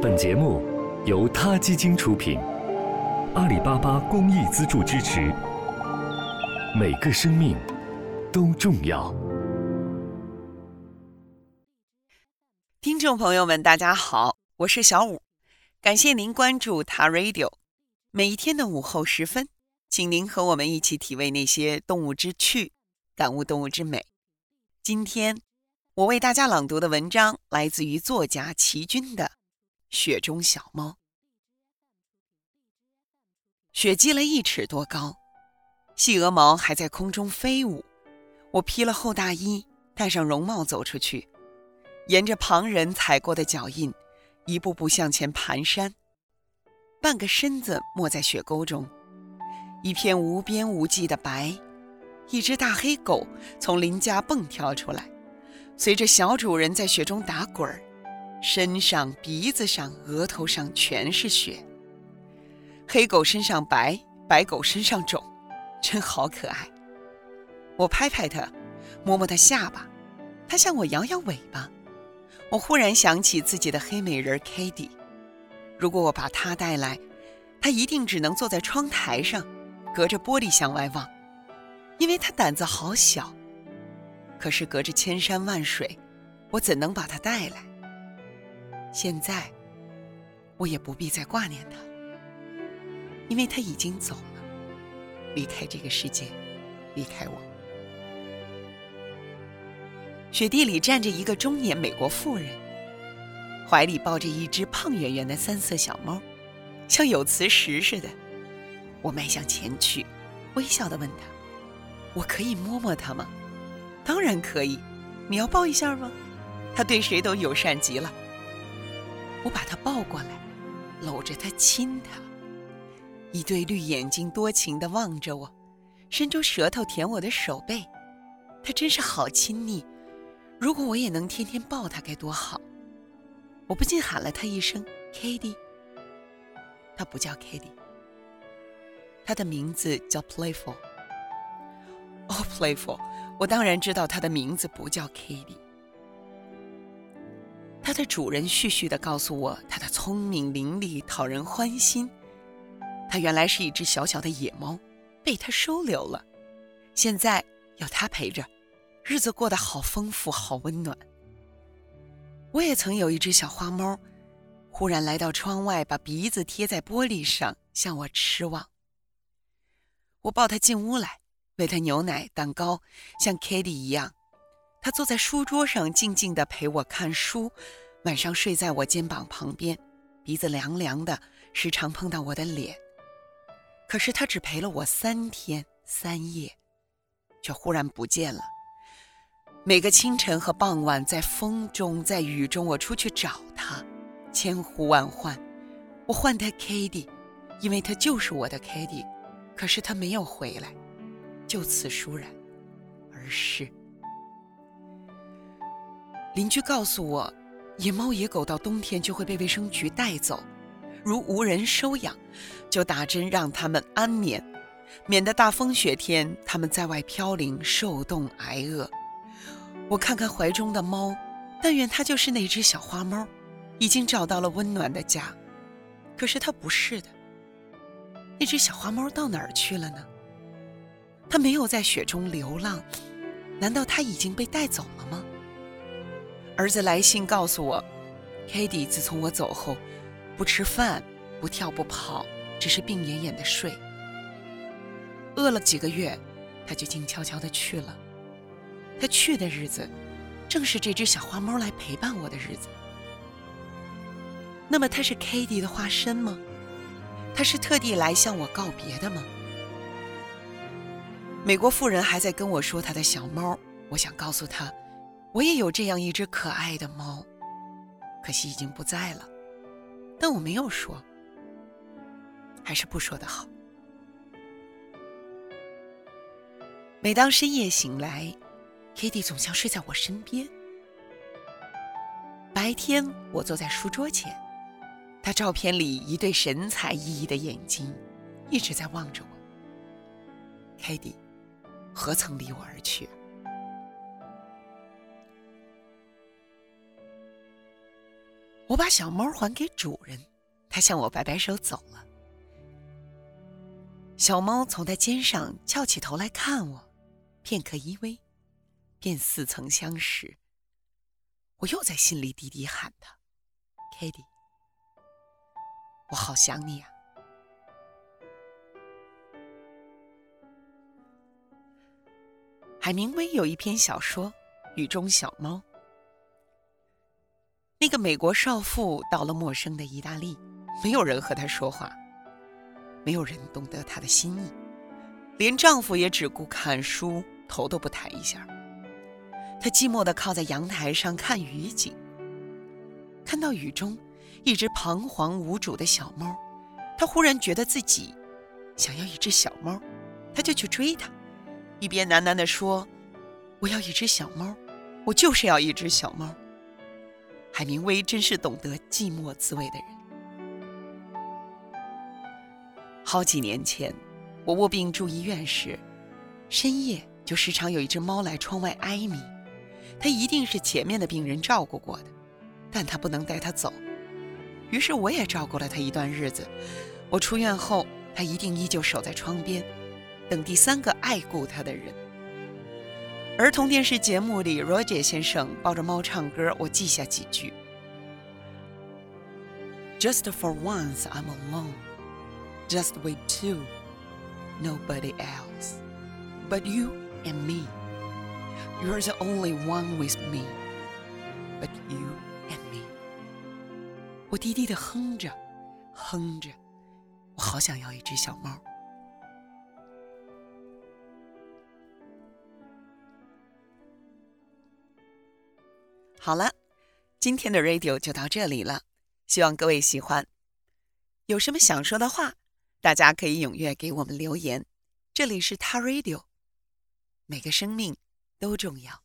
本节目由他基金出品，阿里巴巴公益资助支持。每个生命都重要。听众朋友们，大家好，我是小五，感谢您关注他 Radio。每一天的午后时分，请您和我们一起体味那些动物之趣，感悟动物之美。今天我为大家朗读的文章来自于作家齐军的《雪中小猫》。雪积了一尺多高，细鹅毛还在空中飞舞。我披了厚大衣，戴上绒帽走出去，沿着旁人踩过的脚印，一步步向前蹒跚，半个身子没在雪沟中，一片无边无际的白。一只大黑狗从邻家蹦跳出来，随着小主人在雪中打滚儿，身上、鼻子上、额头上全是血。黑狗身上白，白狗身上肿，真好可爱。我拍拍它，摸摸它下巴，它向我摇摇尾巴。我忽然想起自己的黑美人 k a t i e 如果我把它带来，它一定只能坐在窗台上，隔着玻璃向外望。因为它胆子好小，可是隔着千山万水，我怎能把它带来？现在，我也不必再挂念他，因为他已经走了，离开这个世界，离开我。雪地里站着一个中年美国妇人，怀里抱着一只胖圆圆的三色小猫，像有磁石似的。我迈向前去，微笑地问他。我可以摸摸它吗？当然可以。你要抱一下吗？它对谁都友善极了。我把他抱过来，搂着他亲他。一对绿眼睛多情地望着我，伸出舌头舔我的手背。他真是好亲昵。如果我也能天天抱他该多好！我不禁喊了他一声 “Kitty”。他不叫 Kitty，他的名字叫 Playful。哦，Playful，我当然知道他的名字不叫 Kitty。它的主人絮絮地告诉我，它的聪明伶俐，讨人欢心。它原来是一只小小的野猫，被它收留了，现在有它陪着，日子过得好丰富，好温暖。我也曾有一只小花猫，忽然来到窗外，把鼻子贴在玻璃上，向我痴望。我抱它进屋来。喂它牛奶、蛋糕，像 Kitty 一样。他坐在书桌上，静静地陪我看书。晚上睡在我肩膀旁边，鼻子凉凉的，时常碰到我的脸。可是他只陪了我三天三夜，却忽然不见了。每个清晨和傍晚，在风中，在雨中，我出去找他，千呼万唤，我唤他 Kitty，因为他就是我的 Kitty。可是他没有回来。就此疏然，而是邻居告诉我，野猫野狗到冬天就会被卫生局带走，如无人收养，就打针让它们安眠，免得大风雪天它们在外飘零受冻挨饿。我看看怀中的猫，但愿它就是那只小花猫，已经找到了温暖的家。可是它不是的，那只小花猫到哪儿去了呢？它没有在雪中流浪，难道它已经被带走了吗？儿子来信告诉我，Kitty 自从我走后，不吃饭，不跳不跑，只是病恹恹的睡。饿了几个月，他就静悄悄的去了。他去的日子，正是这只小花猫来陪伴我的日子。那么他是 Kitty 的化身吗？他是特地来向我告别的吗？美国妇人还在跟我说她的小猫，我想告诉她，我也有这样一只可爱的猫，可惜已经不在了。但我没有说，还是不说的好。每当深夜醒来，Kitty 总像睡在我身边。白天我坐在书桌前，她照片里一对神采奕奕的眼睛一直在望着我，Kitty。何曾离我而去？我把小猫还给主人，它向我摆摆手走了。小猫从它肩上翘起头来看我，片刻依偎，便似曾相识。我又在心里低低喊他：“Kitty，我好想你啊。”海明威有一篇小说《雨中小猫》。那个美国少妇到了陌生的意大利，没有人和她说话，没有人懂得她的心意，连丈夫也只顾看书，头都不抬一下。她寂寞地靠在阳台上看雨景，看到雨中一只彷徨无主的小猫，她忽然觉得自己想要一只小猫，她就去追它。一边喃喃地说：“我要一只小猫，我就是要一只小猫。”海明威真是懂得寂寞滋味的人。好几年前，我卧病住医院时，深夜就时常有一只猫来窗外哀鸣。它一定是前面的病人照顾过的，但它不能带它走。于是我也照顾了它一段日子。我出院后，它一定依旧守在窗边。等第三个爱顾他的人。儿童电视节目里，Roger 先生抱着猫唱歌，我记下几句：Just for once I'm alone, just with two, nobody else, but you and me. You're the only one with me, but you and me. 我低低的哼着，哼着，我好想要一只小猫。好了，今天的 radio 就到这里了，希望各位喜欢。有什么想说的话，大家可以踊跃给我们留言。这里是他 radio，每个生命都重要。